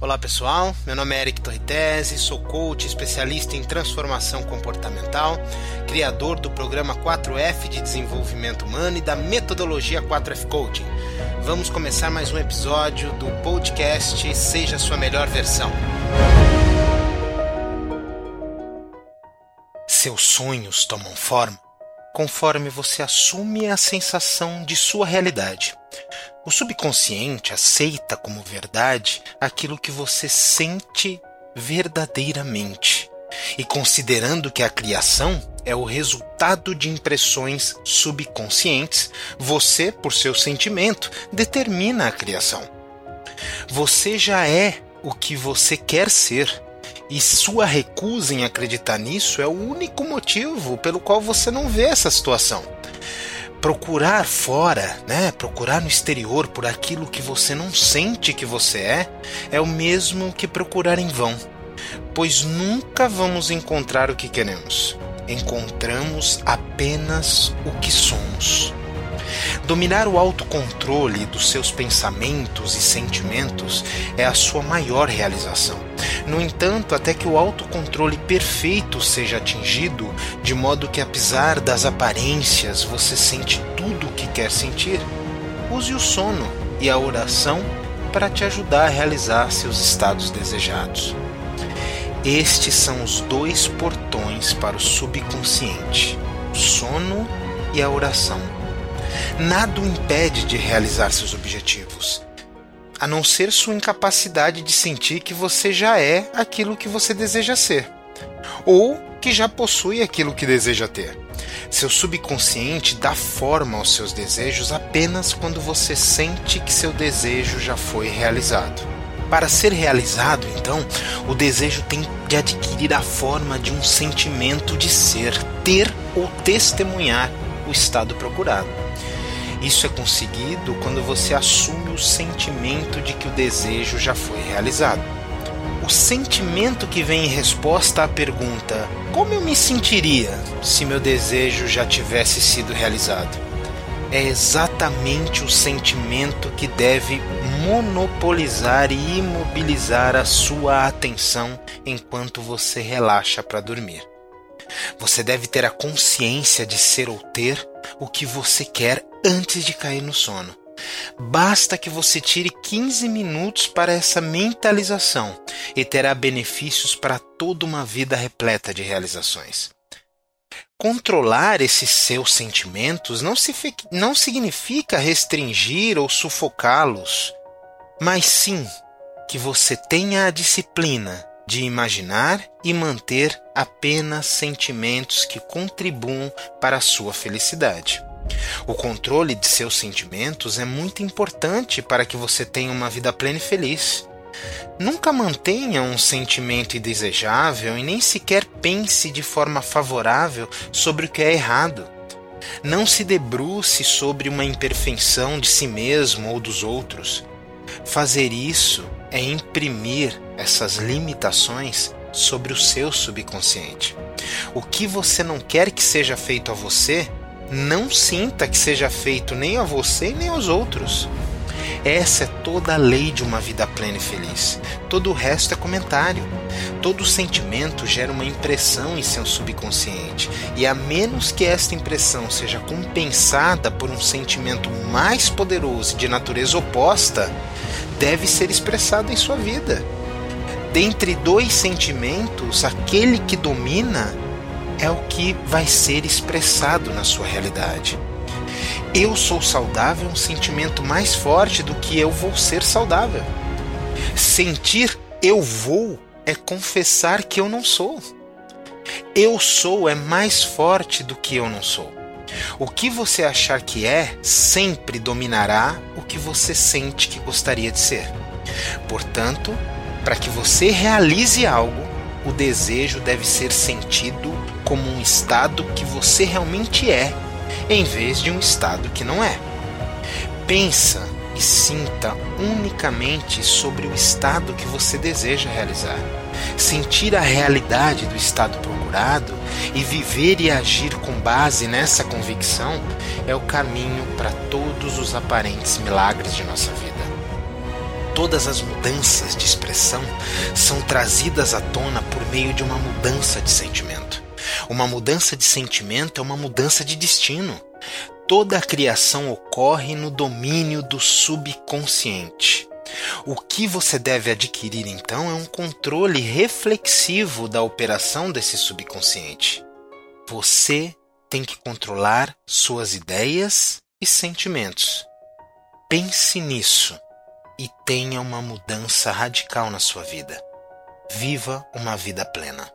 Olá pessoal, meu nome é Eric Torritese, sou coach especialista em transformação comportamental, criador do programa 4F de desenvolvimento humano e da metodologia 4F Coaching. Vamos começar mais um episódio do podcast Seja Sua Melhor Versão. Seus sonhos tomam forma conforme você assume a sensação de sua realidade. O subconsciente aceita como verdade aquilo que você sente verdadeiramente. E considerando que a criação é o resultado de impressões subconscientes, você, por seu sentimento, determina a criação. Você já é o que você quer ser e sua recusa em acreditar nisso é o único motivo pelo qual você não vê essa situação. Procurar fora, né? Procurar no exterior por aquilo que você não sente que você é, é o mesmo que procurar em vão, pois nunca vamos encontrar o que queremos. Encontramos apenas o que somos. Dominar o autocontrole dos seus pensamentos e sentimentos é a sua maior realização. No entanto, até que o autocontrole perfeito seja atingido, de modo que apesar das aparências você sente tudo o que quer sentir, use o sono e a oração para te ajudar a realizar seus estados desejados. Estes são os dois portões para o subconsciente: o sono e a oração nada o impede de realizar seus objetivos, a não ser sua incapacidade de sentir que você já é aquilo que você deseja ser, ou que já possui aquilo que deseja ter. Seu subconsciente dá forma aos seus desejos apenas quando você sente que seu desejo já foi realizado. Para ser realizado, então, o desejo tem de adquirir a forma de um sentimento de ser, ter ou testemunhar o estado procurado. Isso é conseguido quando você assume o sentimento de que o desejo já foi realizado. O sentimento que vem em resposta à pergunta: como eu me sentiria se meu desejo já tivesse sido realizado? É exatamente o sentimento que deve monopolizar e imobilizar a sua atenção enquanto você relaxa para dormir. Você deve ter a consciência de ser ou ter o que você quer antes de cair no sono. Basta que você tire 15 minutos para essa mentalização e terá benefícios para toda uma vida repleta de realizações. Controlar esses seus sentimentos não, se, não significa restringir ou sufocá-los, mas sim que você tenha a disciplina de imaginar e manter apenas sentimentos que contribuam para a sua felicidade. O controle de seus sentimentos é muito importante para que você tenha uma vida plena e feliz. Nunca mantenha um sentimento indesejável e nem sequer pense de forma favorável sobre o que é errado. Não se debruce sobre uma imperfeição de si mesmo ou dos outros. Fazer isso é imprimir essas limitações sobre o seu subconsciente. O que você não quer que seja feito a você, não sinta que seja feito nem a você nem aos outros. Essa é toda a lei de uma vida plena e feliz. Todo o resto é comentário. Todo sentimento gera uma impressão em seu subconsciente, e a menos que esta impressão seja compensada por um sentimento mais poderoso de natureza oposta, deve ser expressado em sua vida. Dentre dois sentimentos, aquele que domina é o que vai ser expressado na sua realidade. Eu sou saudável é um sentimento mais forte do que eu vou ser saudável. Sentir eu vou é confessar que eu não sou. Eu sou é mais forte do que eu não sou. O que você achar que é sempre dominará o que você sente que gostaria de ser. Portanto, para que você realize algo, o desejo deve ser sentido como um estado que você realmente é, em vez de um estado que não é. Pensa e sinta unicamente sobre o estado que você deseja realizar. Sentir a realidade do estado procurado e viver e agir com base nessa convicção é o caminho para todos os aparentes milagres de nossa vida. Todas as mudanças de expressão são trazidas à tona por meio de uma mudança de sentimento. Uma mudança de sentimento é uma mudança de destino. Toda a criação ocorre no domínio do subconsciente. O que você deve adquirir então é um controle reflexivo da operação desse subconsciente. Você tem que controlar suas ideias e sentimentos. Pense nisso e tenha uma mudança radical na sua vida. Viva uma vida plena.